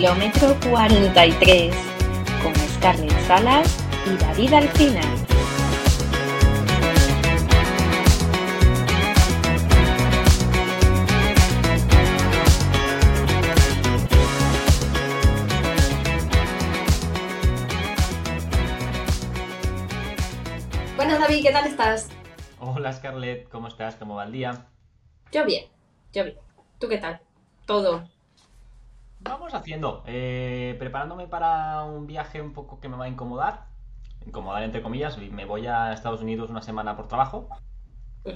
Kilómetro 43 con Scarlett Salas y David Alcina. Buenas David, ¿qué tal estás? Hola Scarlett, ¿cómo estás? ¿Cómo va el día? Yo bien, yo bien. ¿Tú qué tal? Todo. Vamos haciendo, eh, preparándome para un viaje un poco que me va a incomodar, incomodar entre comillas, me voy a Estados Unidos una semana por trabajo,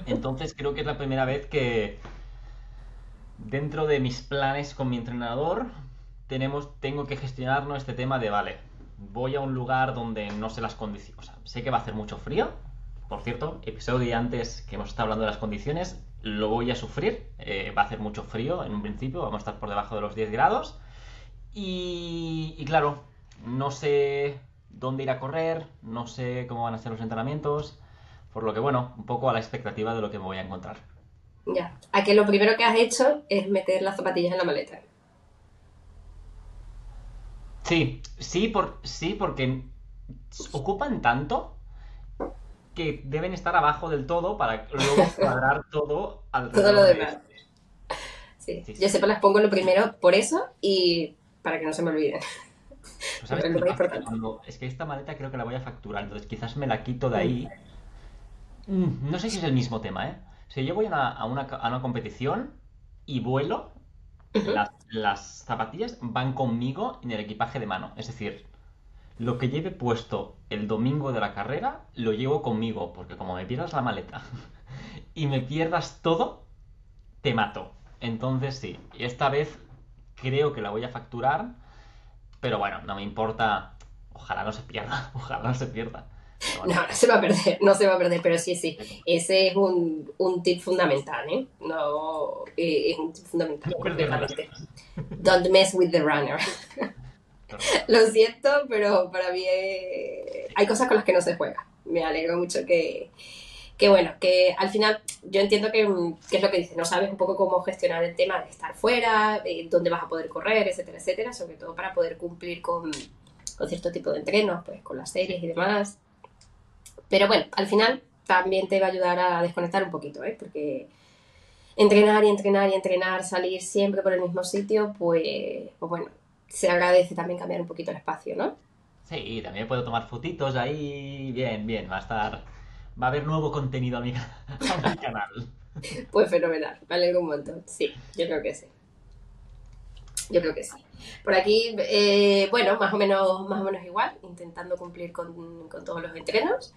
entonces creo que es la primera vez que dentro de mis planes con mi entrenador tenemos, tengo que gestionarnos este tema de, vale, voy a un lugar donde no sé las condiciones, o sea, sé que va a hacer mucho frío, por cierto, episodio antes que hemos estado hablando de las condiciones, lo voy a sufrir. Eh, va a hacer mucho frío en un principio, vamos a estar por debajo de los 10 grados. Y, claro, no sé dónde ir a correr, no sé cómo van a ser los entrenamientos, por lo que bueno, un poco a la expectativa de lo que me voy a encontrar. Ya, a que lo primero que has hecho es meter las zapatillas en la maleta. Sí, sí, por, sí, porque ocupan tanto que deben estar abajo del todo para luego cuadrar todo alrededor todo lo demás. Sí. yo siempre las pongo lo primero por eso y para que no se me olviden. Pues es que esta maleta creo que la voy a facturar, entonces quizás me la quito de ahí. Mm, no sé si es el mismo tema, ¿eh? Si yo voy a una, competición y vuelo, las, las zapatillas van conmigo en el equipaje de mano. Es decir, lo que lleve puesto el domingo de la carrera, lo llevo conmigo, porque como me pierdas la maleta y me pierdas todo, te mato. Entonces sí, esta vez creo que la voy a facturar, pero bueno, no me importa. Ojalá no se pierda, ojalá no se pierda. No, no se va a perder, no se va a perder, pero sí, sí. Ese es un, un tip fundamental, ¿eh? No, eh, es un tip fundamental. Don't mess with the runner. Lo siento, pero para mí hay cosas con las que no se juega. Me alegro mucho que, que bueno, que al final yo entiendo que, es lo que dices, no sabes un poco cómo gestionar el tema de estar fuera, dónde vas a poder correr, etcétera, etcétera, sobre todo para poder cumplir con, con cierto tipo de entrenos, pues con las series y demás. Pero bueno, al final también te va a ayudar a desconectar un poquito, ¿eh? Porque entrenar y entrenar y entrenar, salir siempre por el mismo sitio, pues, pues bueno, se agradece también cambiar un poquito el espacio, ¿no? Sí, también puedo tomar fotitos ahí. Bien, bien, va a estar. Va a haber nuevo contenido a mi, canal. Pues fenomenal, me alegro un montón. Sí, yo creo que sí. Yo creo que sí. Por aquí, eh, bueno, más o menos, más o menos igual, intentando cumplir con, todos los entrenos.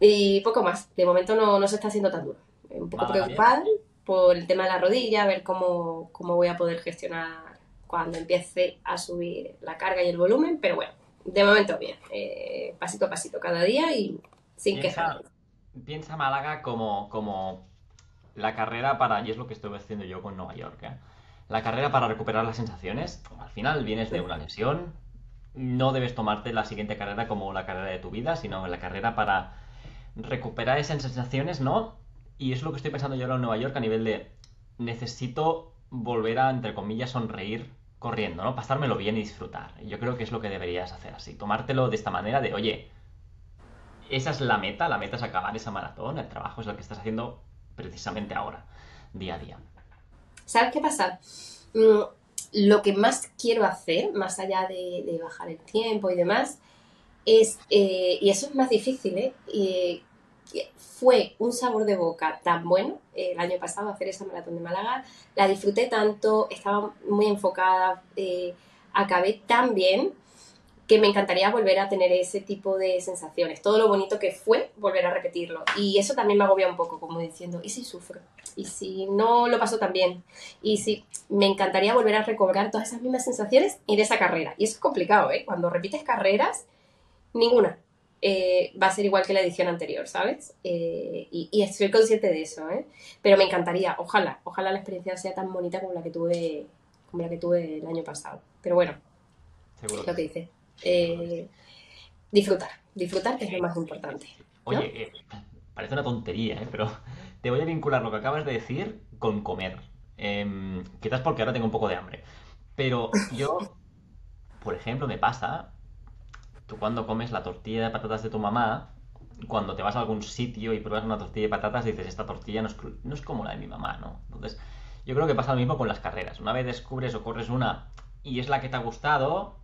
Y poco más. De momento no, no se está haciendo tan duro. Un poco preocupada por el tema de la rodilla, a ver cómo, cómo voy a poder gestionar cuando empiece a subir la carga y el volumen, pero bueno, de momento bien, eh, pasito a pasito cada día y sin quejar. Piensa Málaga como, como la carrera para, y es lo que estoy haciendo yo con Nueva York, ¿eh? la carrera para recuperar las sensaciones, al final vienes de una lesión, no debes tomarte la siguiente carrera como la carrera de tu vida, sino la carrera para recuperar esas sensaciones, ¿no? Y es lo que estoy pensando yo ahora en Nueva York a nivel de necesito volver a, entre comillas, sonreír corriendo, ¿no? Pasármelo bien y disfrutar. Yo creo que es lo que deberías hacer así. Tomártelo de esta manera de, oye, esa es la meta, la meta es acabar esa maratón, el trabajo es lo que estás haciendo precisamente ahora, día a día. ¿Sabes qué pasa? Mm, lo que más quiero hacer, más allá de, bajar el tiempo y demás, es, eh, y eso es más difícil, ¿eh? Fue un sabor de boca tan bueno el año pasado hacer esa maratón de Málaga. La disfruté tanto, estaba muy enfocada, eh, acabé tan bien que me encantaría volver a tener ese tipo de sensaciones. Todo lo bonito que fue, volver a repetirlo. Y eso también me agobia un poco, como diciendo, ¿y si sufro? ¿Y si no lo paso tan bien? Y si me encantaría volver a recobrar todas esas mismas sensaciones en esa carrera. Y eso es complicado, ¿eh? Cuando repites carreras, ninguna eh, va a ser igual que la edición anterior, ¿sabes? Eh, y, estoy consciente de eso, ¿eh? Pero me encantaría, ojalá, ojalá la experiencia sea tan bonita como la que tuve, como la que tuve el año pasado. Pero bueno, Seguro. lo que dice. Eh, disfrutar, disfrutar es lo más importante. Oye, parece una tontería, ¿eh? Pero te voy a vincular lo que acabas de decir con comer. Em, quizás porque ahora tengo un poco de hambre. Pero yo por ejemplo, me pasa, cuando comes la tortilla de patatas de tu mamá, cuando te vas a algún sitio y pruebas una tortilla de patatas, dices, esta tortilla no es, no es como la de mi mamá, ¿no? Entonces, yo creo que pasa lo mismo con las carreras. Una vez descubres o corres una y es la que te ha gustado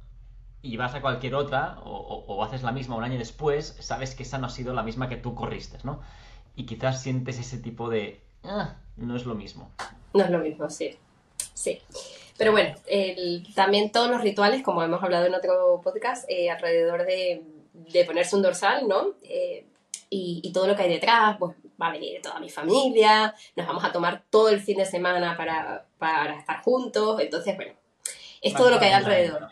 y vas a cualquier otra o, haces la misma un año después, sabes que esa no ha sido la misma que tú corriste, ¿no? Y quizás sientes ese tipo de... Ah, no es lo mismo. No es lo mismo, sí. Sí. Pero bueno, también todos los rituales, como hemos hablado en otro podcast, eh, alrededor de, ponerse un dorsal, ¿no? Eh, y, todo lo que hay detrás, pues va a venir toda mi familia, nos vamos a tomar todo el fin de semana para, para estar juntos, entonces, bueno, es todo lo que hay alrededor.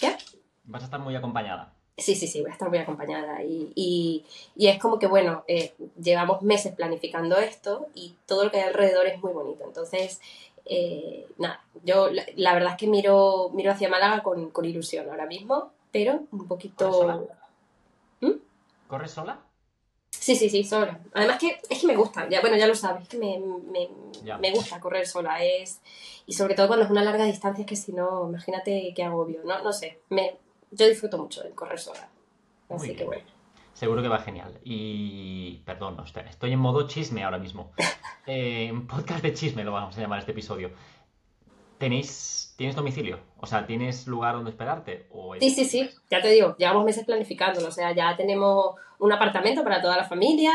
¿Qué? Vas a estar muy acompañada. Sí, sí, sí, voy a estar muy acompañada. Y, es como que, bueno, eh, llevamos meses planificando esto y todo lo que hay alrededor es muy bonito. Entonces, eh, nada, yo la, verdad es que miro, miro hacia Málaga con, ilusión ahora mismo, pero un poquito... ¿Corres sola? ¿Mm? ¿Corres sola? Sí, sí, sí, sola. Además que es que me gusta, ya, bueno, ya lo sabes, que me, me, gusta correr sola. Es, y sobre todo cuando es una larga distancia, es que si no, imagínate qué agobio, ¿no? No sé, me, yo disfruto mucho de correr sola. Así que bueno. Seguro que va genial. Y perdón, estoy en modo chisme ahora mismo. Eh, podcast de chisme lo vamos a llamar este episodio. ¿Tenéis, ¿Tienes domicilio? O sea, ¿tienes lugar donde esperarte? O Sí, sí, sí, ya te digo, llevamos meses planificándolo. O sea, ya tenemos un apartamento para toda la familia.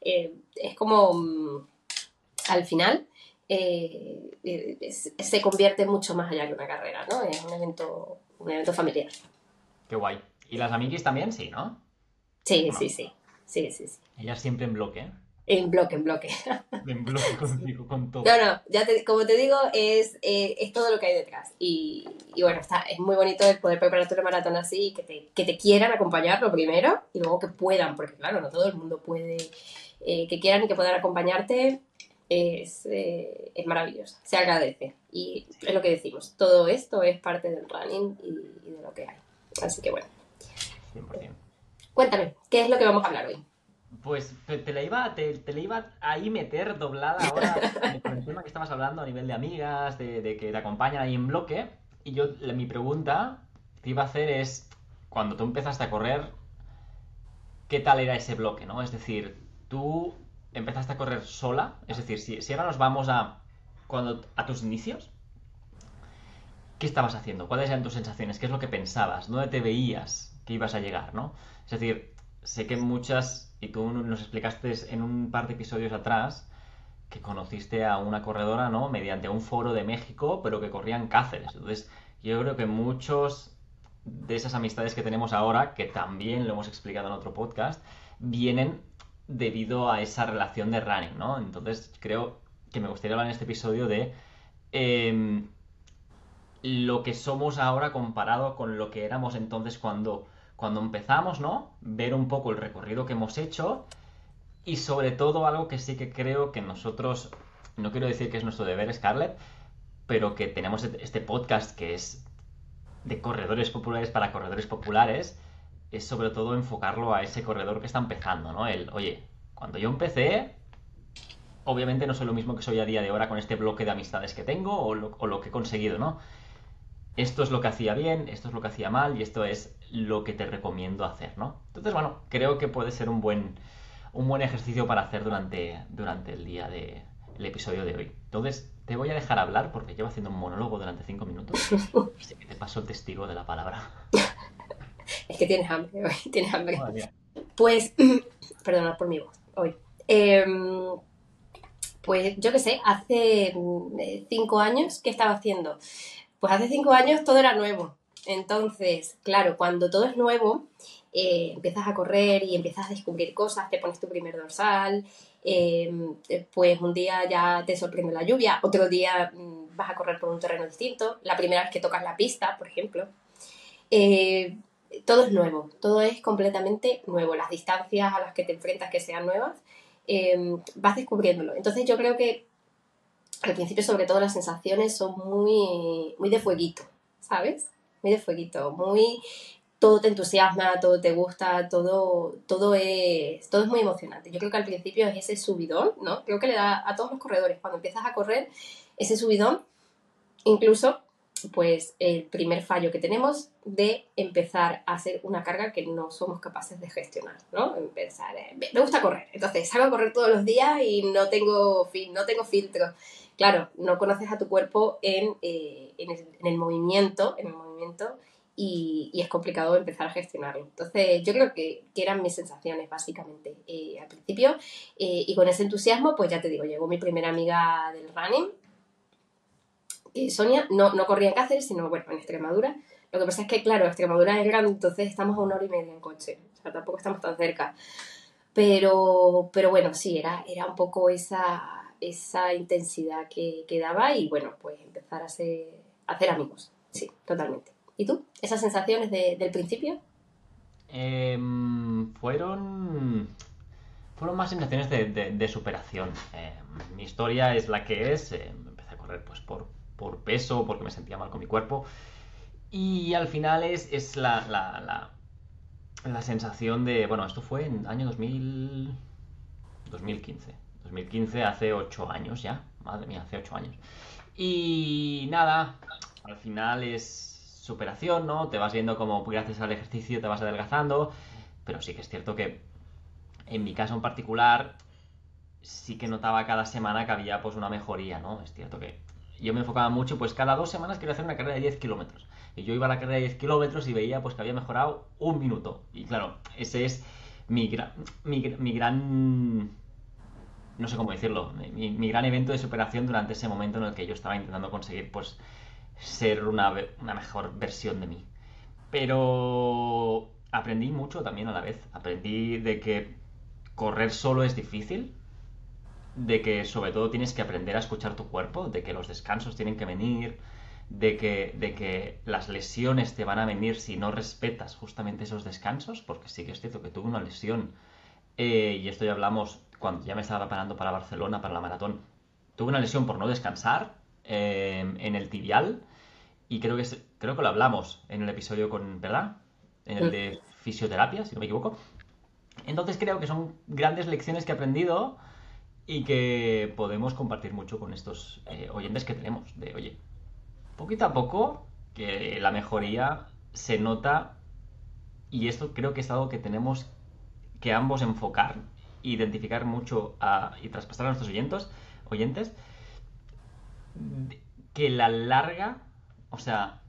Eh, es como, mm, al final, eh, se convierte mucho más allá que una carrera, ¿no? Es un evento, un evento familiar. Qué guay. ¿Y las amiguis también? Sí, ¿no? Sí, sí, sí. Sí, sí, sí. Ellas siempre en bloque, ¿eh? En bloque, en bloque. En bloque contigo, con todo. No, no, ya como te digo, es, eh, es todo lo que hay detrás. Y, y, bueno, está, es muy bonito el poder prepararte una maratón así y que te, que te quieran acompañar lo primero y luego que puedan, porque claro, no todo el mundo puede, eh, que quieran y que puedan acompañarte, es, eh, es maravilloso, se agradece. Y es lo que decimos, todo esto es parte del running y, y de lo que hay. Así que bueno. 100%. Cuéntame, ¿qué es lo que vamos a hablar hoy? Pues te, la iba, te, iba ahí meter doblada ahora con el tema que estabas hablando a nivel de amigas, de, que te acompañan ahí en bloque. Y yo, mi pregunta que iba a hacer es, cuando tú empezaste a correr, ¿qué tal era ese bloque, no? Es decir, tú empezaste a correr sola, es decir, si, si ahora nos vamos a, cuando, a tus inicios, ¿qué estabas haciendo? ¿Cuáles eran tus sensaciones? ¿Qué es lo que pensabas? ¿Dónde te veías que ibas a llegar, no? Es decir, sé que muchas, y tú nos explicaste en un par de episodios atrás, que conociste a una corredora, ¿no? Mediante un foro de México, pero que corría en Cáceres. Entonces, yo creo que muchos de esas amistades que tenemos ahora, que también lo hemos explicado en otro podcast, vienen debido a esa relación de running, ¿no? Entonces, creo que me gustaría hablar en este episodio de em, lo que somos ahora comparado con lo que éramos entonces cuando cuando empezamos, ¿no? Ver un poco el recorrido que hemos hecho y sobre todo algo que sí que creo que nosotros, no quiero decir que es nuestro deber, Scarlett, pero que tenemos este podcast que es de corredores populares para corredores populares, es sobre todo enfocarlo a ese corredor que está empezando, ¿no? El, oye, cuando yo empecé, obviamente no soy lo mismo que soy a día de ahora con este bloque de amistades que tengo o lo, o lo que he conseguido, ¿no? Esto es lo que hacía bien, esto es lo que hacía mal y esto es lo que te recomiendo hacer, ¿no? Entonces, bueno, creo que puede ser un buen, un buen ejercicio para hacer durante, durante el día del episodio de hoy. Entonces, te voy a dejar hablar porque llevo haciendo un monólogo durante cinco minutos. Así que te paso el testigo de la palabra. Es que tienes hambre hoy, tienes hambre. pues, perdonad por mi voz hoy. Em, pues yo qué sé, hace mm, cinco años, ¿qué estaba haciendo? Pues hace cinco años todo era nuevo. Entonces, claro, cuando todo es nuevo, eh, empiezas a correr y empiezas a descubrir cosas, te pones tu primer dorsal, em, pues un día ya te sorprende la lluvia, otro día mm, vas a correr por un terreno distinto, la primera vez que tocas la pista, por ejemplo. Eh, todo es nuevo, todo es completamente nuevo, las distancias a las que te enfrentas que sean nuevas, em, vas descubriéndolo. Entonces yo creo que al principio sobre todo las sensaciones son muy, muy de fueguito, ¿sabes? Muy de fueguito, muy... Todo te entusiasma, todo te gusta, todo, todo, es, todo es muy emocionante. Yo creo que al principio es ese subidón, ¿no? Creo que le da a todos los corredores, cuando empiezas a correr, ese subidón, incluso pues el primer fallo que tenemos de empezar a hacer una carga que no somos capaces de gestionar, ¿no? Empezar, eh, me gusta correr, entonces salgo a correr todos los días y no tengo, no tengo filtro. Claro, no conoces a tu cuerpo en, eh, en, el, movimiento, en el movimiento y, es complicado empezar a gestionarlo. Entonces, yo creo que, eran mis sensaciones, básicamente, eh, al principio. y con ese entusiasmo, pues ya te digo, llegó mi primera amiga del running, Sonia no, no corría en Cáceres, sino bueno, en Extremadura. Lo que pasa es que, claro, Extremadura es grande, entonces estamos a una hora y media en coche. O sea, tampoco estamos tan cerca. Pero, pero bueno, sí, era, era un poco esa, esa intensidad que, que daba y bueno, pues empezar a, ser, hacer amigos. Sí, totalmente. ¿Y tú? ¿Esas sensaciones del principio? Em, fueron fueron más sensaciones de, superación. Em, mi historia es la que es. Em, empecé a correr pues por, por peso, porque me sentía mal con mi cuerpo. Y al final es, es la, la, la, sensación de, bueno, esto fue en año 2000, 2015. 2015, hace 8 años ya. Madre mía, hace 8 años. Y nada, al final es superación, ¿no? Te vas viendo como gracias al ejercicio te vas adelgazando. Pero sí que es cierto que en mi caso en particular sí que notaba cada semana que había pues una mejoría, ¿no? Es cierto que yo me enfocaba mucho, pues cada dos semanas quería hacer una carrera de 10 kilómetros. Y yo iba a la carrera de 10 kilómetros y veía pues que había mejorado un minuto. Y claro, ese es mi, gran, mi, gran no sé cómo decirlo, mi, gran evento de superación durante ese momento en el que yo estaba intentando conseguir pues ser una, una, mejor versión de mí. Pero aprendí mucho también a la vez. Aprendí de que correr solo es difícil, de que sobre todo tienes que aprender a escuchar tu cuerpo, de que los descansos tienen que venir, de que, de que las lesiones te van a venir si no respetas justamente esos descansos, porque sí que es cierto que tuve una lesión, eh, y esto ya hablamos cuando ya me estaba preparando para Barcelona, para la maratón, tuve una lesión por no descansar eh, en el tibial, y creo que, creo que lo hablamos en el episodio con, ¿verdad? En el de fisioterapia, si no me equivoco. Entonces creo que son grandes lecciones que he aprendido y que podemos compartir mucho con estos eh, oyentes que tenemos. De, oye, poquito a poco que la mejoría se nota y esto creo que es algo que tenemos que ambos enfocar, identificar mucho y traspasar a nuestros oyentes, oyentes, que la larga, o sea,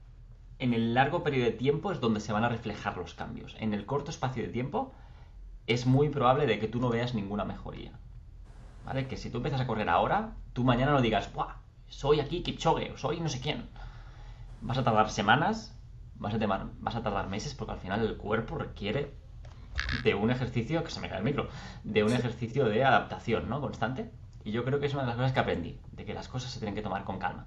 en el largo periodo de tiempo es donde se van a reflejar los cambios. En el corto espacio de tiempo es muy probable de que tú no veas ninguna mejoría. ¿Vale? Que si tú empiezas a correr ahora, tú mañana no digas, ¡buah! Soy aquí Kipchoge o soy no sé quién. Vas a tardar semanas, vas a, vas a tardar meses porque al final el cuerpo requiere de un ejercicio, que se me cae el micro, de un ejercicio de adaptación, ¿no? Constante. Y yo creo que es una de las cosas que aprendí, de que las cosas se tienen que tomar con calma.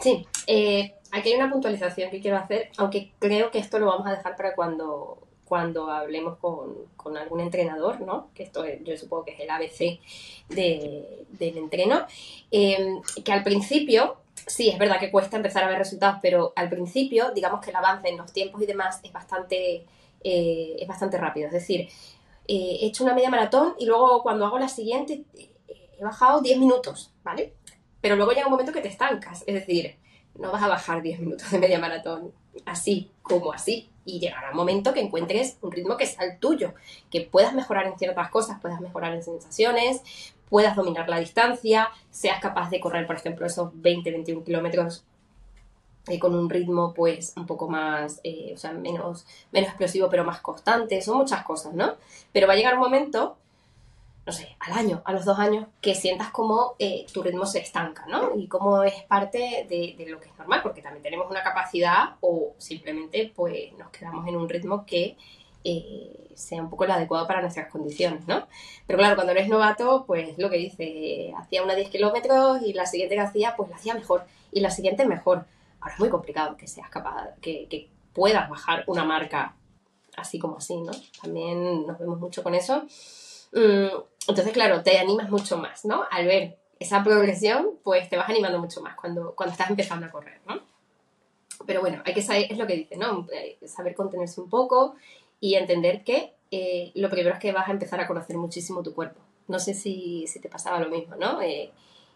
Sí, eh, aquí hay una puntualización que quiero hacer, aunque creo que esto lo vamos a dejar para cuando cuando hablemos con, algún entrenador, ¿no? que esto yo supongo que es el ABC del entreno, eh, que al principio, sí, es verdad que cuesta empezar a ver resultados, pero al principio, digamos que el avance en los tiempos y demás es bastante, eh, es bastante rápido. Es decir, eh, he hecho una media maratón y luego cuando hago la siguiente he bajado 10 minutos, ¿vale? Pero luego llega un momento que te estancas, es decir, no vas a bajar 10 minutos de media maratón así como así. Y llegará un momento que encuentres un ritmo que sea el tuyo, que puedas mejorar en ciertas cosas, puedas mejorar en sensaciones, puedas dominar la distancia, seas capaz de correr, por ejemplo, esos 20-21 kilómetros eh, con un ritmo pues un poco más, eh, o sea, menos, menos explosivo pero más constante, son muchas cosas, ¿no? Pero va a llegar un momento no sé, al año, a los dos años, que sientas como eh, tu ritmo se estanca, ¿no? Y como es parte de, lo que es normal, porque también tenemos una capacidad o simplemente pues nos quedamos en un ritmo que eh, sea un poco el adecuado para nuestras condiciones, ¿no? Pero claro, cuando eres novato, pues lo que dice, hacía una 10 kilómetros y la siguiente que hacía, pues la hacía mejor y la siguiente mejor. Ahora es muy complicado que seas capaz, que, que puedas bajar una marca así como así, ¿no? También nos vemos mucho con eso. Mm, entonces, claro, te animas mucho más, ¿no? Al ver esa progresión, pues te vas animando mucho más cuando, cuando estás empezando a correr, ¿no? Pero bueno, hay que saber, es lo que dice, ¿no? Eh, saber contenerse un poco y entender que eh, lo primero es que vas a empezar a conocer muchísimo tu cuerpo. No sé si, si te pasaba lo mismo, ¿no? Eh,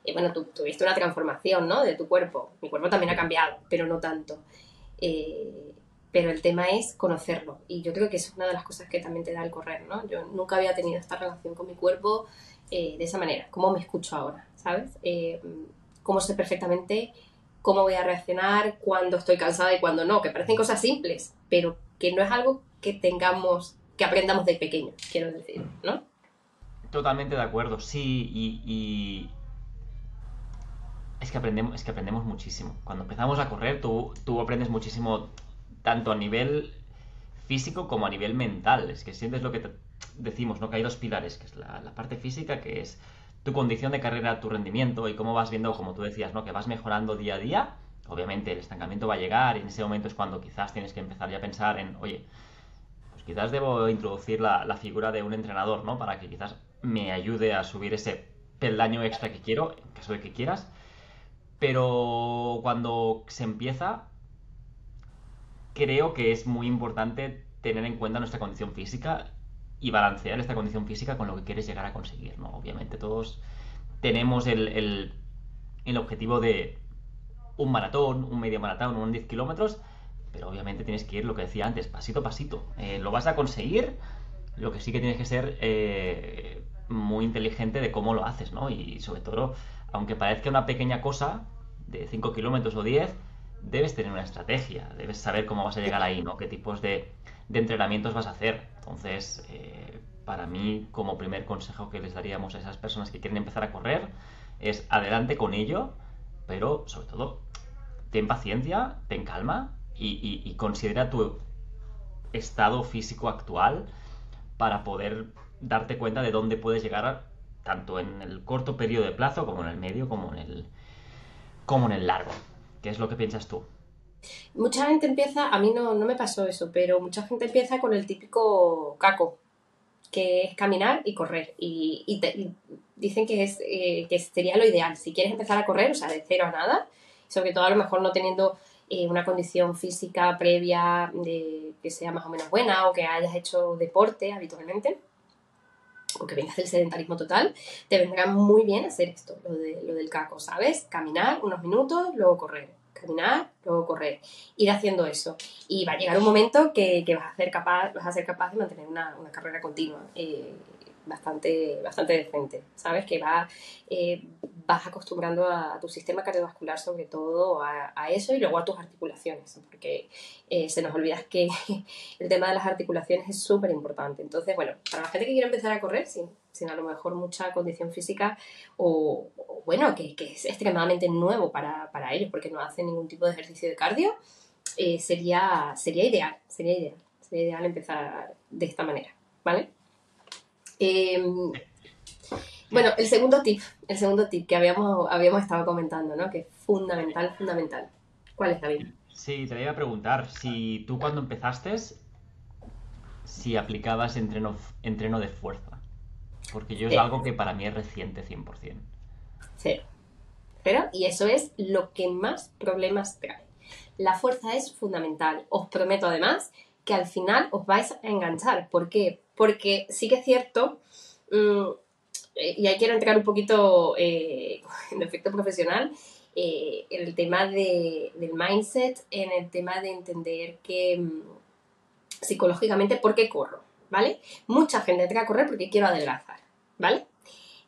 eh, bueno, tú tuviste una transformación, ¿no? De tu cuerpo. Mi cuerpo también ha cambiado, pero no tanto. Eh, pero el tema es conocerlo. Y yo creo que es una de las cosas que también te da el correr, ¿no? Yo nunca había tenido esta relación con mi cuerpo de esa manera. ¿Cómo me escucho ahora? ¿Sabes? cómo sé perfectamente cómo voy a reaccionar, cuando estoy cansada y cuando no, que parecen cosas simples, pero que no es algo que tengamos, que aprendamos de pequeño, quiero decir, ¿no? Totalmente de acuerdo, sí, y, es que aprendemos, es que aprendemos muchísimo. Cuando empezamos a correr, tú, tú aprendes muchísimo tanto a nivel físico como a nivel mental. Es que sientes lo que decimos, ¿no? Que hay dos pilares, que es la, la parte física, que es tu condición de carrera, tu rendimiento y cómo vas viendo, como tú decías, ¿no? Que vas mejorando día a día. Obviamente el estancamiento va a llegar y en ese momento es cuando quizás tienes que empezar ya a pensar en, oye, pues quizás debo introducir la, figura de un entrenador, ¿no? Para que quizás me ayude a subir ese peldaño extra que quiero, en caso de que quieras. Pero cuando se empieza, creo que es muy importante tener en cuenta nuestra condición física y balancear esta condición física con lo que quieres llegar a conseguir, ¿no? Obviamente todos tenemos el, objetivo de un maratón, un medio maratón, un 10 kilómetros, pero obviamente tienes que ir, lo que decía antes, pasito a pasito. Eh, lo vas a conseguir, lo que sí que tienes que ser eh, muy inteligente de cómo lo haces, ¿no? Y sobre todo, aunque parezca una pequeña cosa, de 5 kilómetros o 10, debes tener una estrategia, debes saber cómo vas a llegar ahí, ¿no? Qué tipos de, de entrenamientos vas a hacer. Entonces, eh, para mí, como primer consejo que les daríamos a esas personas que quieren empezar a correr, es adelante con ello, pero sobre todo, ten paciencia, ten calma y, considera tu estado físico actual para poder darte cuenta de dónde puedes llegar tanto en el corto periodo de plazo como en el medio como en el como en el largo. ¿Qué es lo que piensas tú? Mucha gente empieza, a mí no, no me pasó eso, pero mucha gente empieza con el típico caco, que es caminar y correr. Y, dicen que, es, eh, que sería lo ideal. Si quieres empezar a correr, o sea, de cero a nada, sobre todo a lo mejor no teniendo eh, una condición física previa de, que sea más o menos buena o que hayas hecho deporte habitualmente, o que vengas del sedentarismo total, te vendrá muy bien hacer esto, lo, de, lo del caco, ¿sabes? Caminar unos minutos, luego correr caminar, luego correr, ir haciendo eso. Y va a llegar un momento que, vas, a ser capaz, vas a ser capaz de mantener una, carrera continua. Eh, bastante, bastante decente, ¿sabes? Que va, eh, vas acostumbrando a, tu sistema cardiovascular sobre todo a, eso y luego a tus articulaciones, porque eh, se nos olvida que el tema de las articulaciones es súper importante. Entonces, bueno, para la gente que quiere empezar a correr sin, sin a lo mejor mucha condición física o, bueno, que, es extremadamente nuevo para, ellos porque no hacen ningún tipo de ejercicio de cardio, eh, sería, sería ideal, sería ideal, sería ideal empezar de esta manera, ¿vale? Em, bueno, el segundo tip, el segundo tip que habíamos, habíamos estado comentando, ¿no? Que es fundamental, fundamental. ¿Cuál es, David? Sí, te iba a preguntar, si tú cuando empezaste, si aplicabas entreno, entreno de fuerza. Porque yo es algo que para mí es reciente 100%. Sí. Pero, y eso es lo que más problemas trae. La fuerza es fundamental. Os prometo además que al final os vais a enganchar. ¿Por qué? Porque sí que es cierto, mm, y ahí quiero entrar un poquito eh, en efecto profesional, eh, en el tema del mindset, en el tema de entender que mm, psicológicamente, ¿por qué corro? ¿Vale? Mucha gente entra a correr porque quiero adelgazar, ¿vale?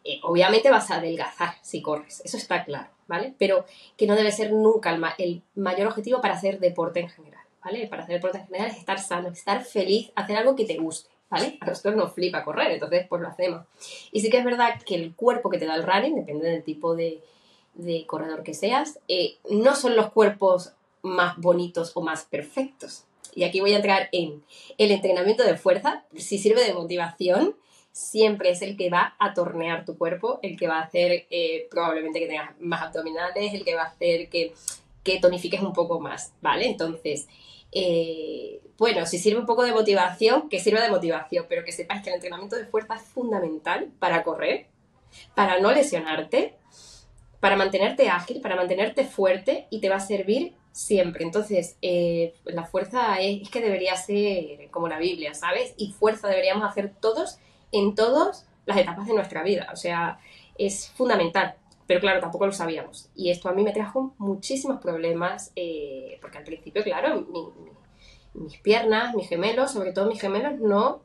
Eh, obviamente vas a adelgazar si corres, eso está claro, ¿vale? Pero que no debe ser nunca el mayor objetivo para hacer deporte en general. ¿vale? Para hacer deporte en general es estar sano, estar feliz, hacer algo que te guste, ¿vale? A nosotros nos flipa correr, entonces pues lo hacemos. Y sí que es verdad que el cuerpo que te da el running, depende del tipo de, corredor que seas, eh, no son los cuerpos más bonitos o más perfectos. Y aquí voy a entrar en el entrenamiento de fuerza, si sirve de motivación, siempre es el que va a tornear tu cuerpo, el que va a hacer eh, probablemente que tengas más abdominales, el que va a hacer que, que tonifiques un poco más, ¿vale? Entonces, eh, bueno, si sirve un poco de motivación, que sirva de motivación, pero que sepáis que el entrenamiento de fuerza es fundamental para correr, para no lesionarte, para mantenerte ágil, para mantenerte fuerte y te va a servir siempre. Entonces, eh, la fuerza es, que debería ser como la Biblia, ¿sabes? Y fuerza deberíamos hacer todos en todas las etapas de nuestra vida. O sea, es fundamental pero claro, tampoco lo sabíamos. Y esto a mí me trajo muchísimos problemas, eh, porque al principio, claro, mis piernas, mis gemelos, sobre todo mis gemelos, no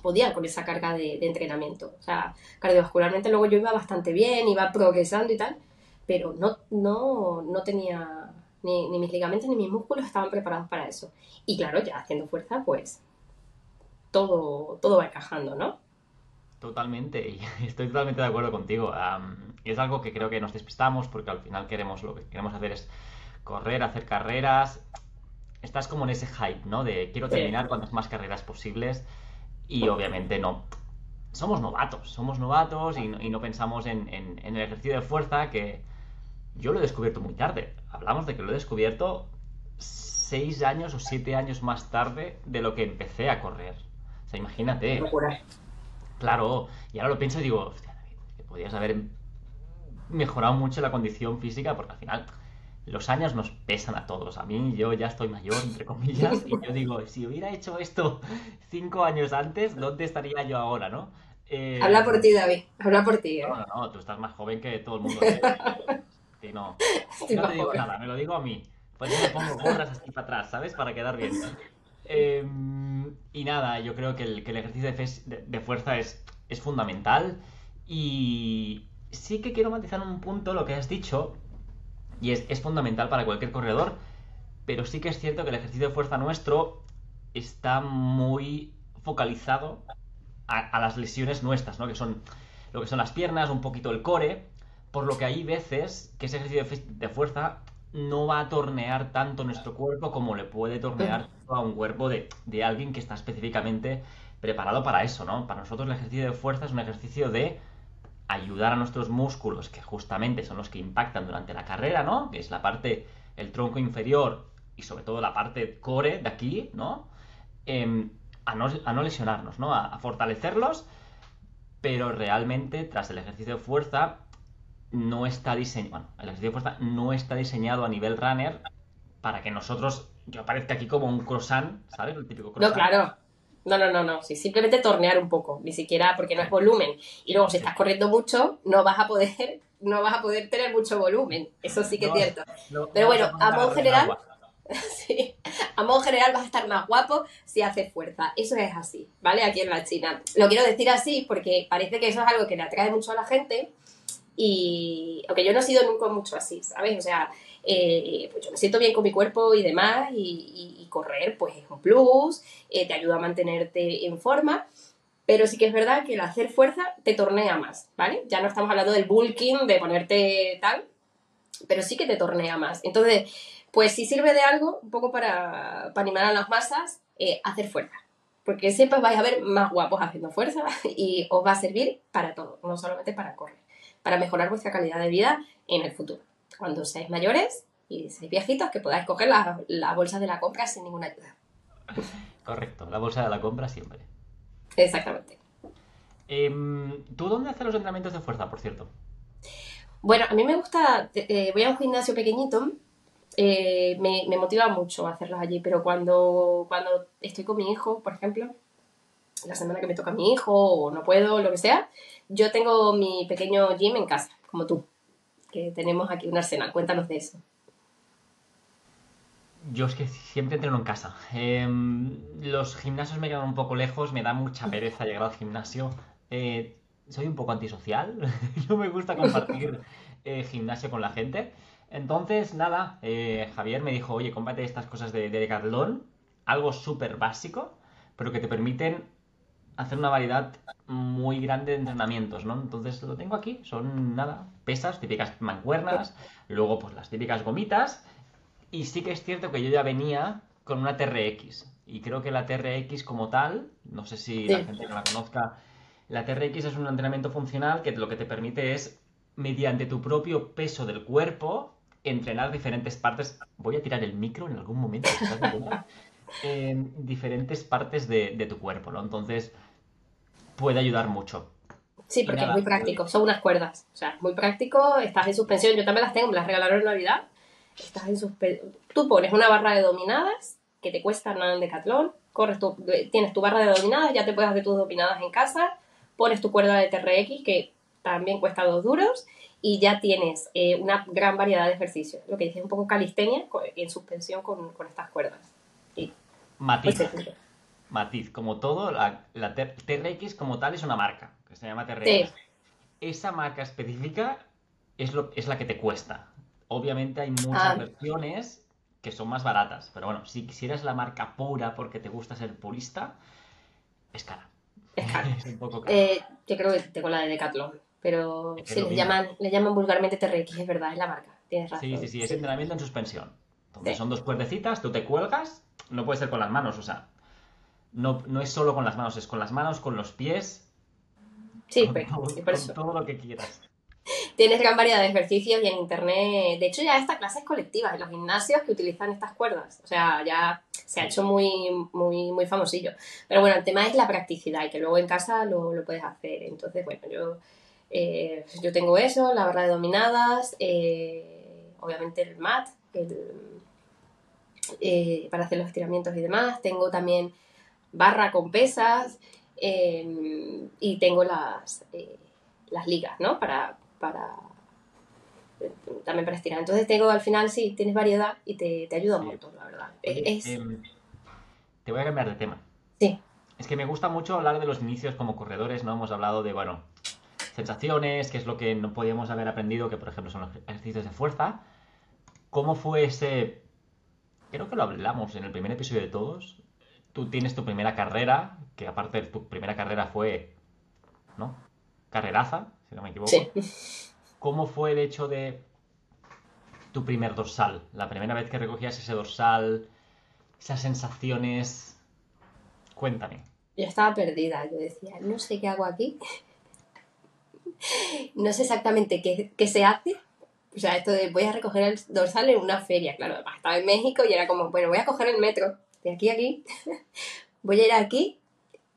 podían con esa carga de, entrenamiento. O sea, cardiovascularmente luego yo iba bastante bien, iba progresando y tal, pero no, no, no tenía ni, ni mis ligamentos ni mis músculos estaban preparados para eso. Y claro, ya haciendo fuerza, pues todo, todo va encajando, ¿no? Totalmente, y estoy totalmente de acuerdo contigo. es algo que creo que nos despistamos porque al final queremos lo que queremos hacer es correr, hacer carreras. Estás como en ese hype, ¿no? De quiero terminar cuantas más carreras posibles y obviamente no. Somos novatos, somos novatos y no, pensamos en, en, el ejercicio de fuerza que yo lo he descubierto muy tarde. Hablamos de que lo he descubierto seis años o siete años más tarde de lo que empecé a correr. O sea, imagínate. Claro, y ahora lo pienso y digo, hostia, que podías haber mejorado mucho la condición física porque al final los años nos pesan a todos. A mí yo ya estoy mayor, entre comillas, y yo digo, si hubiera hecho esto cinco años antes, ¿dónde estaría yo ahora, no? Eh, habla por ti, David. Habla por ti. ¿eh? No, no, no, tú estás más joven que todo el mundo. Sí, no. no te digo nada, me lo digo a mí. Pues yo me pongo gorras así para atrás, ¿sabes? Para quedar bien. Em, y nada, yo creo que el, ejercicio de, fuerza es, es, fundamental. Y sí que quiero matizar un punto lo que has dicho, y es, fundamental para cualquier corredor, pero sí que es cierto que el ejercicio de fuerza nuestro está muy focalizado a, las lesiones nuestras, ¿no? Que son lo que son las piernas, un poquito el core, por lo que hay veces que ese ejercicio de fuerza no va a tornear tanto nuestro cuerpo como le puede tornear a un cuerpo de, alguien que está específicamente preparado para eso, ¿no? Para nosotros el ejercicio de fuerza es un ejercicio de ayudar a nuestros músculos, que justamente son los que impactan durante la carrera, ¿no? Que es la parte, el tronco inferior y sobre todo la parte core de aquí, ¿no? Em, a, no lesionarnos, ¿no? a fortalecerlos, pero realmente tras el ejercicio de fuerza no está diseñado, bueno, el ejercicio de fuerza no está diseñado a nivel runner para que nosotros, yo aparezca aquí como un croissant, ¿sabes? El típico croissant. No, claro. No, no, no, no. Sí, simplemente tornear un poco, ni siquiera porque no es volumen. Y luego si estás corriendo mucho, no vas a poder, no vas a poder tener mucho volumen. Eso sí que es cierto. Pero bueno, a modo general, sí, a modo general vas a estar más guapo si haces fuerza. Eso es así, ¿vale? Aquí en la China. Lo quiero decir así porque parece que eso es algo que le atrae mucho a la gente y aunque yo no he sido nunca mucho así, ¿sabes? O sea, eh, pues yo me siento bien con mi cuerpo y demás, y, correr pues es un plus, eh, te ayuda a mantenerte en forma, pero sí que es verdad que el hacer fuerza te tornea más, ¿vale? Ya no estamos hablando del bulking, de ponerte tal, pero sí que te tornea más. Entonces, pues si sirve de algo, un poco para, animar a las masas, eh, hacer fuerza. Porque siempre vais a ver más guapos haciendo fuerza y os va a servir para todo, no solamente para correr para mejorar vuestra calidad de vida en el futuro. Cuando seáis mayores y seáis viejitos, que podáis coger la, bolsa de la compra sin ninguna ayuda. Correcto, la bolsa de la compra siempre. Exactamente. Em, ¿Tú dónde haces los entrenamientos de fuerza, por cierto? Bueno, a mí me gusta, eh, voy a un gimnasio pequeñito, eh, me, motiva mucho hacerlos allí, pero cuando, cuando estoy con mi hijo, por ejemplo, la semana que me toca a mi hijo o no puedo, lo que sea, yo tengo mi pequeño gym en casa, como tú, que tenemos aquí un arsenal. Cuéntanos de eso. Yo es que siempre entreno en casa. Em, los gimnasios me quedan un poco lejos, me da mucha pereza llegar al gimnasio. Eh, soy un poco antisocial, no me gusta compartir eh, gimnasio con la gente. Entonces, nada, eh, Javier me dijo, oye, cómprate estas cosas de, de algo súper básico, pero que te permiten hacer una variedad muy grande de entrenamientos, ¿no? Entonces lo tengo aquí, son nada, pesas, típicas mancuernas, luego pues las típicas gomitas, y sí que es cierto que yo ya venía con una TRX, y creo que la TRX como tal, no sé si la gente no la conozca, la TRX es un entrenamiento funcional que lo que te permite es, mediante tu propio peso del cuerpo, entrenar diferentes partes. Voy a tirar el micro en algún momento, en diferentes partes de, de tu cuerpo, ¿no? Entonces, puede ayudar mucho. Sí, porque es muy práctico, son unas cuerdas. O sea, muy práctico, estás en suspensión, yo también las tengo, me las regalaron en Navidad. Estás en suspensión. Tú pones una barra de dominadas que te cuesta nada en Decathlon, corres tu, tienes tu barra de dominadas, ya te puedes hacer tus dominadas en casa, pones tu cuerda de TRX que también cuesta dos duros y ya tienes eh, una gran variedad de ejercicios. Lo que dices un poco calistenia en suspensión con, estas cuerdas. matiz. Pues matiz. Como todo, la, la TRX como tal es una marca que se llama TRX. Esa marca específica es, lo, es la que te cuesta. Obviamente hay muchas ah. versiones que son más baratas, pero bueno, si quisieras la marca pura porque te gusta ser purista, es cara. Es cara. es un poco cara. Eh, yo creo que tengo la de Decathlon. Pero sí, le llaman, le llaman vulgarmente TRX, es verdad, es la marca. Tienes razón. Sí, sí, sí, es entrenamiento en suspensión. Entonces son dos cuerdecitas, tú te cuelgas, no puede ser con las manos, o sea, no, no es solo con las manos, es con las manos, con los pies. Sí, con, pero, todo, por eso. todo lo que quieras. Tienes gran variedad de ejercicios y en internet, de hecho ya esta clase es colectiva en los gimnasios que utilizan estas cuerdas, o sea, ya se ha hecho muy, muy, muy famosillo. Pero bueno, el tema es la practicidad y que luego en casa lo, lo puedes hacer. Entonces, bueno, yo eh, yo tengo eso, la barra de dominadas, eh, obviamente el mat, eh, para hacer los estiramientos y demás. Tengo también barra con pesas y tengo las, las ligas, ¿no? Para, para, también para estirar. Entonces tengo al final, sí, tienes variedad y te, te ayuda un montón, la verdad. Em, te voy a cambiar de tema. Sí. Es que me gusta mucho hablar de los inicios como corredores, ¿no? Hemos hablado de, bueno, sensaciones, que es lo que no podíamos haber aprendido, que por ejemplo son los ejercicios de fuerza. ¿Cómo fue ese... Creo que lo hablamos en el primer episodio de todos. Tú tienes tu primera carrera, que aparte tu primera carrera fue, ¿no? Carreraza, si no me equivoco. Sí. ¿Cómo fue el hecho de tu primer dorsal? La primera vez que recogías ese dorsal, esas sensaciones... Cuéntame. Yo estaba perdida, yo decía, no sé qué hago aquí no sé exactamente qué, se hace. O sea, esto de voy a recoger el dorsal en una feria, claro, estaba en México y era como, bueno, voy a coger el metro aquí aquí, voy a ir aquí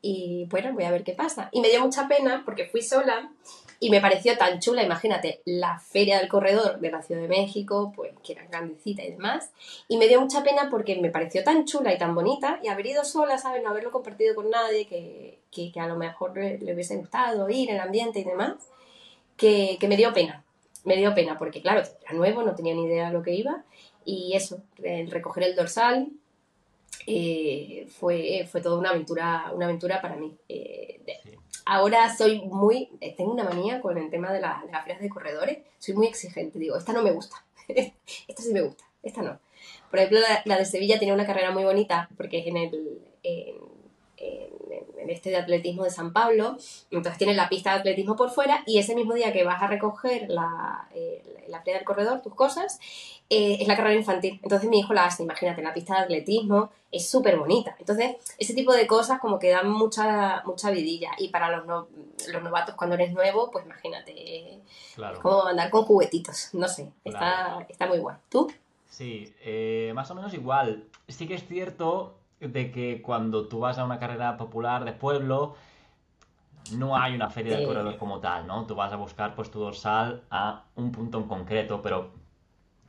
y bueno, voy a ver qué pasa. Y me dio mucha pena porque fui sola y me pareció tan chula, imagínate, la feria del corredor de la Ciudad de México, pues que era grandecita y demás. Y me dio mucha pena porque me pareció tan chula y tan bonita y haber ido sola, ¿sabes? No haberlo compartido con nadie, que, que, a lo mejor le, hubiese gustado ir, el ambiente y demás que, me dio pena. Me dio pena porque, claro, era nuevo, no tenía ni idea de lo que iba. Y eso, el recoger el dorsal eh, fue, fue toda una aventura, una aventura para mí. Eh, ahora soy muy, eh, tengo una manía con el tema de, las ferias de corredores, soy muy exigente, digo, esta no me gusta, esta sí me gusta, esta no. Por ejemplo, la, de Sevilla tiene una carrera muy bonita porque es en el, en, este de atletismo de San Pablo, entonces tiene la pista de atletismo por fuera y ese mismo día que vas a recoger la, eh, la del corredor, tus cosas, eh, es la carrera infantil. Entonces mi hijo la hace, imagínate, la pista de atletismo es súper bonita. Entonces, ese tipo de cosas como que dan mucha, mucha vidilla. Y para los, los novatos cuando eres nuevo, pues imagínate, es como andar con juguetitos, no sé, está, está muy guay. ¿Tú? Sí, eh, más o menos igual. Sí que es cierto de que cuando tú vas a una carrera popular de pueblo, no hay una feria del corredor como tal, ¿no? Tú vas a buscar pues tu dorsal a un punto en concreto, pero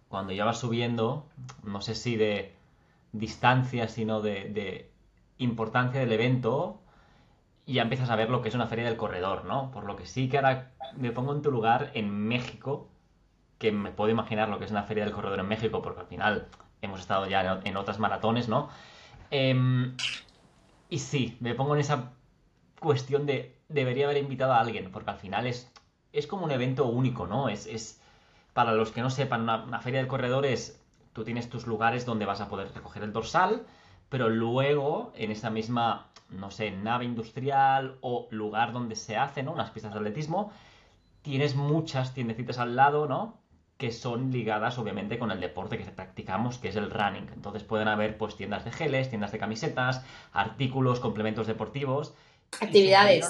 cuando ya vas subiendo, no sé si de distancia, sino de, importancia del evento, ya empiezas a ver lo que es una feria del corredor, ¿no? Por lo que sí que ahora me pongo en tu lugar en México, que me puedo imaginar lo que es una feria del corredor en México, porque al final hemos estado ya en otras maratones, ¿no? Em, y sí, me pongo en esa cuestión de debería haber invitado a alguien, porque al final es, es como un evento único, ¿no? Es, es para los que no sepan, una, feria del corredor es, tú tienes tus lugares donde vas a poder recoger el dorsal, pero luego en esa misma, no sé, nave industrial o lugar donde se hace, ¿no? Unas pistas de atletismo, tienes muchas tiendecitas al lado, ¿no? Que son ligadas obviamente con el deporte que practicamos, que es el running. Entonces pueden haber pues tiendas de geles, tiendas de camisetas, artículos, complementos deportivos. Actividades.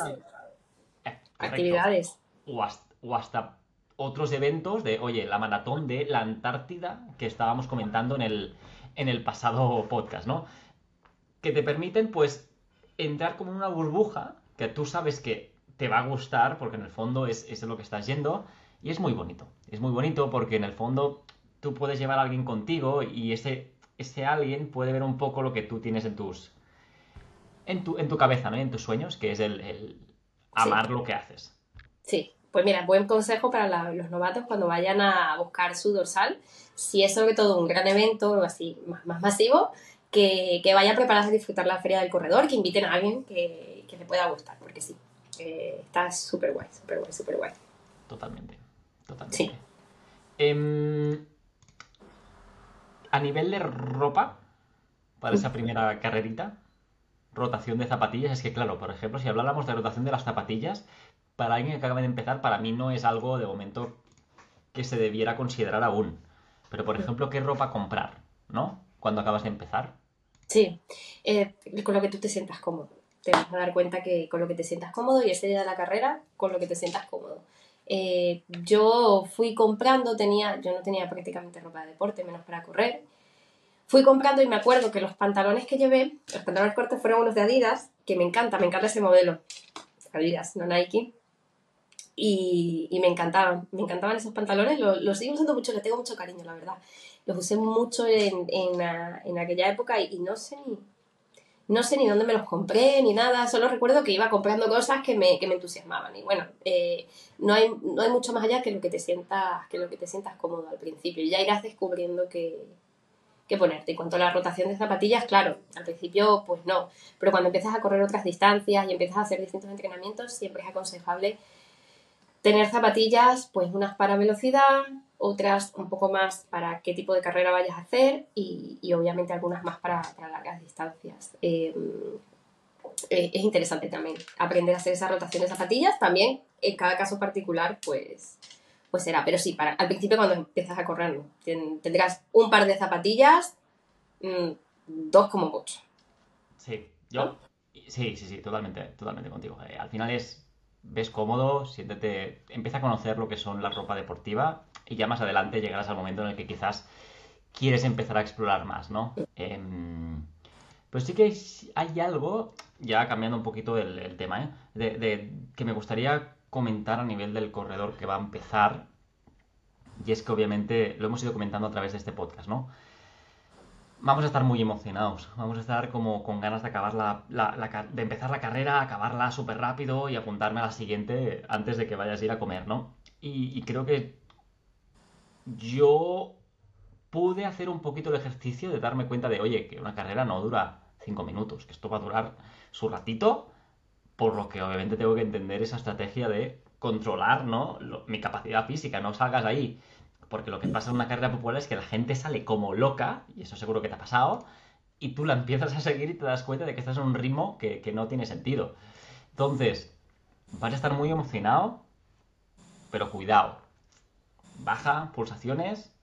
Eh, Actividades. O hasta, otros eventos de, oye, la maratón de la Antártida que estábamos comentando en el, en el pasado podcast, ¿no? Que te permiten pues entrar como en una burbuja que tú sabes que te va a gustar porque en el fondo es, es lo que estás yendo y es muy bonito. Es muy bonito porque en el fondo tú puedes llevar a alguien contigo y ese, ese alguien puede ver un poco lo que tú tienes en tus. en tu, en tu cabeza, ¿no? En tus sueños, que es el, amar lo que haces. Sí, pues mira, buen consejo para los novatos cuando vayan a buscar su dorsal. Si es sobre todo un gran evento o así más, masivo, que, que vayan preparados a disfrutar la feria del corredor, que inviten a alguien que, que le pueda gustar, porque sí, eh, está súper guay, súper guay, súper guay. Totalmente, totalmente. Sí. Em, a nivel de ropa, para esa primera carrerita, rotación de zapatillas, es que claro, por ejemplo, si habláramos de rotación de las zapatillas, para alguien que acaba de empezar, para mí no es algo de momento que se debiera considerar aún. Pero, por ejemplo, ¿qué ropa comprar? ¿No? Cuando acabas de empezar. Sí, eh, con lo que tú te sientas cómodo. Te vas a dar cuenta que con lo que te sientas cómodo y ese día de la carrera, con lo que te sientas cómodo. Eh, yo fui comprando, tenía, yo no tenía prácticamente ropa de deporte, menos para correr. Fui comprando y me acuerdo que los pantalones que llevé, los pantalones cortos fueron unos de Adidas, que me encanta, me encanta ese modelo. Adidas, no Nike y, me encantaban, me encantaban esos pantalones, los, sigo usando mucho, les tengo mucho cariño, la verdad. Los usé mucho en, en, aquella época y, no sé ni, no sé ni dónde me los compré ni nada, solo recuerdo que iba comprando cosas que me, que me entusiasmaban. Y bueno, eh, no, hay, no hay mucho más allá que lo que te sientas, que lo que te sientas cómodo al principio. Y ya irás descubriendo que, que ponerte. Y cuanto a la rotación de zapatillas, claro, al principio pues no. Pero cuando empiezas a correr otras distancias y empiezas a hacer distintos entrenamientos, siempre es aconsejable tener zapatillas, pues unas para velocidad, otras un poco más para qué tipo de carrera vayas a hacer y, obviamente algunas más para, largas distancias. Em, eh, es interesante también aprender a hacer esa rotación de zapatillas. También en cada caso particular, pues, pues será. Pero sí, para, al principio cuando empiezas a correr, tendrás un par de zapatillas, mm, dos como mucho. Sí, yo. Sí, sí, sí, totalmente, totalmente contigo. Eh, al final es ves cómodo, siéntete, empieza a conocer lo que son la ropa deportiva y ya más adelante llegarás al momento en el que quizás quieres empezar a explorar más, ¿no? Em, pues sí que hay algo, ya cambiando un poquito el, tema, ¿eh? de, que me gustaría comentar a nivel del corredor que va a empezar, y es que obviamente lo hemos ido comentando a través de este podcast, ¿no? Vamos a estar muy emocionados. Vamos a estar como con ganas de acabar la, de empezar la carrera, acabarla súper rápido y apuntarme a la siguiente antes de que vayas a ir a comer, ¿no? Y, creo que yo pude hacer un poquito el ejercicio de darme cuenta de, oye, que una carrera no dura cinco minutos, que esto va a durar su ratito, por lo que obviamente tengo que entender esa estrategia de controlar, ¿no? mi capacidad física, no salgas ahí porque lo que pasa en una carrera popular es que la gente sale como loca, y eso seguro que te ha pasado, y tú la empiezas a seguir y te das cuenta de que estás en un ritmo que, no tiene sentido. Entonces, vas a estar muy emocionado, pero cuidado. Baja pulsaciones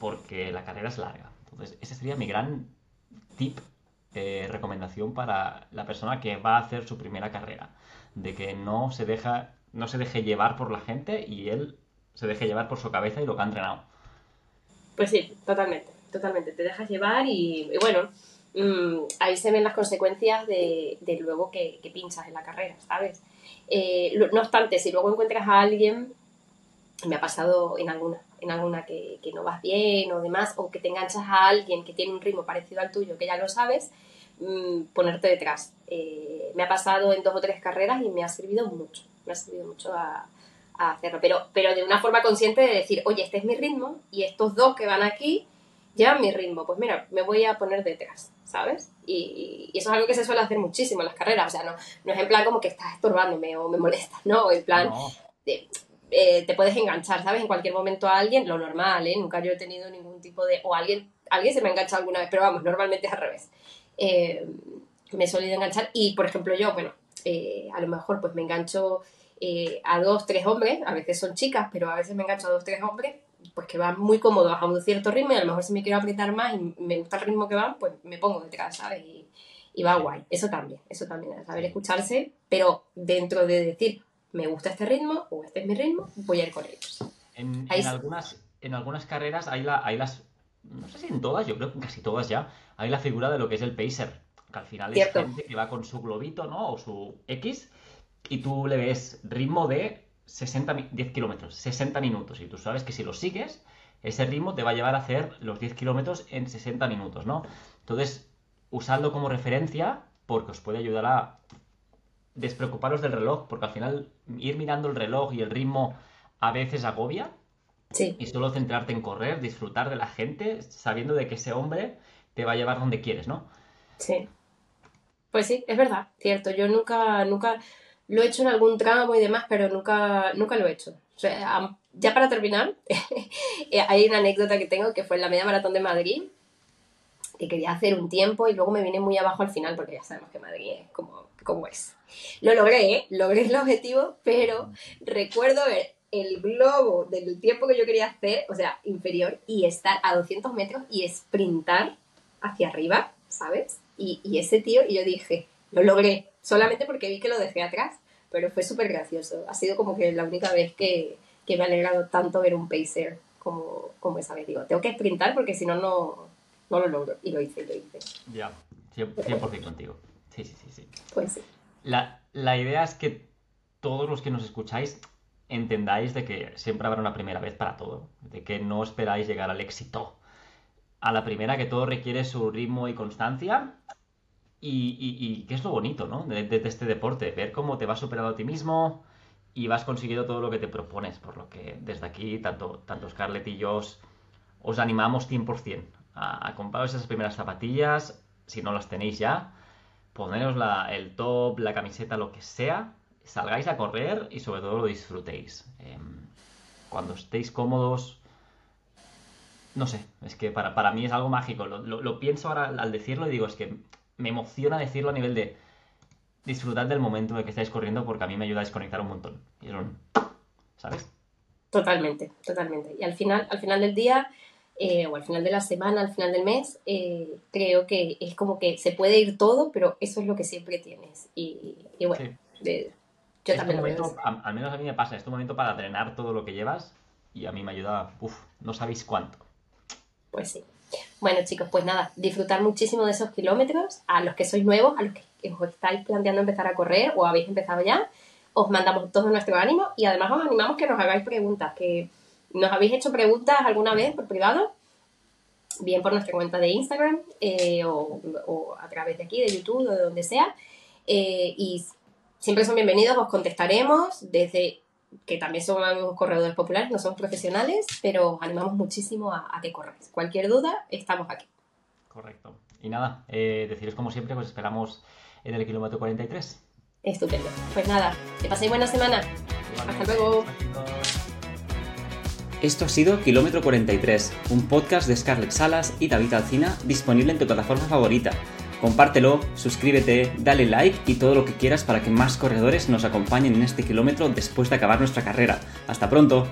porque la carrera es larga. Entonces, ese sería mi gran tip, eh, recomendación para la persona que va a hacer su primera carrera. De que no se deja, no se deje llevar por la gente y él se deje llevar por su cabeza y lo que ha entrenado. Pues sí, totalmente, totalmente. Te dejas llevar y, bueno, mm, ahí se ven las consecuencias de, luego que, pinchas en la carrera, ¿sabes? Eh, no obstante, si luego encuentras a alguien, me ha pasado en alguna, en alguna que, no vas bien o demás, o que te enganchas a alguien que tiene un ritmo parecido al tuyo, que ya lo sabes, mm, ponerte detrás. Eh, me ha pasado en dos o tres carreras y me ha servido mucho, me ha servido mucho a, a hacerlo, pero, pero de una forma consciente de decir, oye, este es mi ritmo y estos dos que van aquí llevan mi ritmo, pues mira, me voy a poner detrás, ¿sabes? Y, eso es algo que se suele hacer muchísimo en las carreras, o sea, no, no es en plan como que estás estorbándome o me molestas, no, en plan, eh, te puedes enganchar, ¿sabes? En cualquier momento a alguien, lo normal, ¿eh? Nunca yo he tenido ningún tipo de, o alguien, alguien se me ha enganchado alguna vez, pero vamos, normalmente es al revés. Eh, me he solido enganchar y, por ejemplo, yo, bueno, eh, a lo mejor pues me engancho eh, a dos, tres hombres, a veces son chicas, pero a veces me engancho a dos, tres hombres, pues que van muy cómodos a un cierto ritmo y a lo mejor si me quiero apretar más y me gusta el ritmo que van, pues me pongo detrás, ¿sabes? Y, va guay. Eso también, eso también, saber escucharse, pero dentro de decir, me gusta este ritmo o este es mi ritmo, voy a ir con ellos. En, algunas, en algunas carreras hay, la, hay las, no sé si en todas, yo creo que casi todas ya, hay la figura de lo que es el pacer, que al final es gente que va con su globito, ¿no? O su X y tú le ves ritmo de 60, 10 kilómetros, 60 minutos. Y tú sabes que si lo sigues, ese ritmo te va a llevar a hacer los 10 kilómetros en 60 minutos, ¿no? Entonces, usadlo como referencia porque os puede ayudar a despreocuparos del reloj, porque al final ir mirando el reloj y el ritmo a veces agobia. Sí. Y solo centrarte en correr, disfrutar de la gente, sabiendo de que ese hombre te va a llevar donde quieres, ¿no? Sí. Pues sí, es verdad, cierto. Yo nunca, nunca lo he hecho en algún tramo y demás, pero nunca, nunca lo he hecho. O sea, ya para terminar, eh, hay una anécdota que tengo que fue en la media maratón de Madrid, que quería hacer un tiempo y luego me vine muy abajo al final, porque ya sabemos que Madrid es como, como es. Lo logré, ¿eh? logré el objetivo, pero recuerdo ver el globo del tiempo que yo quería hacer, o sea, inferior, y estar a 200 metros y sprintar hacia arriba, ¿sabes? Y, y ese tío, y yo dije, lo logré, solamente porque vi que lo dejé atrás, pero fue súper gracioso. Ha sido como que la única vez que, que me ha alegrado tanto ver un pacer como, como esa vez. Digo, tengo que sprintar porque si no, no lo logro. Y lo hice, lo hice. Ya, 100%, contigo. Sí, sí, sí, sí. Pues sí. La, la idea es que todos los que nos escucháis entendáis de que siempre habrá una primera vez para todo, de que no esperáis llegar al éxito a la primera, que todo requiere su ritmo y constancia. Y, y, que es lo bonito, ¿no? De, este deporte, ver cómo te vas superando a ti mismo y vas consiguiendo todo lo que te propones. Por lo que desde aquí, tanto, tanto Scarlett y yo os, animamos 100% a, a compraros esas primeras zapatillas, si no las tenéis ya, poneros el top, la camiseta, lo que sea, salgáis a correr y sobre todo lo disfrutéis. Em, cuando estéis cómodos, no sé, es que para, para mí es algo mágico. Lo, pienso ahora al decirlo y digo, es que me emociona decirlo a nivel de disfrutar del momento de que estáis corriendo porque a mí me ayuda a desconectar un montón. Y es un... ¿Sabes? Totalmente, totalmente. Y al final, al final del día, eh, o al final de la semana, al final del mes, eh, creo que es como que se puede ir todo, pero eso es lo que siempre tienes. Y, bueno, yo también momento, Al menos a mí me pasa, es tu momento para drenar todo lo que llevas y a mí me ayuda, uff, no sabéis cuánto. Pues sí. Bueno, chicos, pues nada, disfrutar muchísimo de esos kilómetros. A los que sois nuevos, a los que os estáis planteando empezar a correr o habéis empezado ya, os mandamos todo nuestro ánimo y además os animamos que nos hagáis preguntas, que nos habéis hecho preguntas alguna vez por privado, bien por nuestra cuenta de Instagram eh, o, a través de aquí, de YouTube o de donde sea. Eh, y siempre son bienvenidos, os contestaremos desde que también somos corredores populares, no somos profesionales, pero os animamos muchísimo a, que corráis. Cualquier duda, estamos aquí. Correcto. Y nada, eh, deciros como siempre, pues esperamos en el kilómetro 43. Estupendo. Pues nada, que paséis buena semana. Hasta luego. Esto ha sido Kilómetro 43, un podcast de Scarlett Salas y David Alcina disponible en tu plataforma favorita Compártelo, suscríbete, dale like y todo lo que quieras para que más corredores nos acompañen en este kilómetro después de acabar nuestra carrera. ¡Hasta pronto!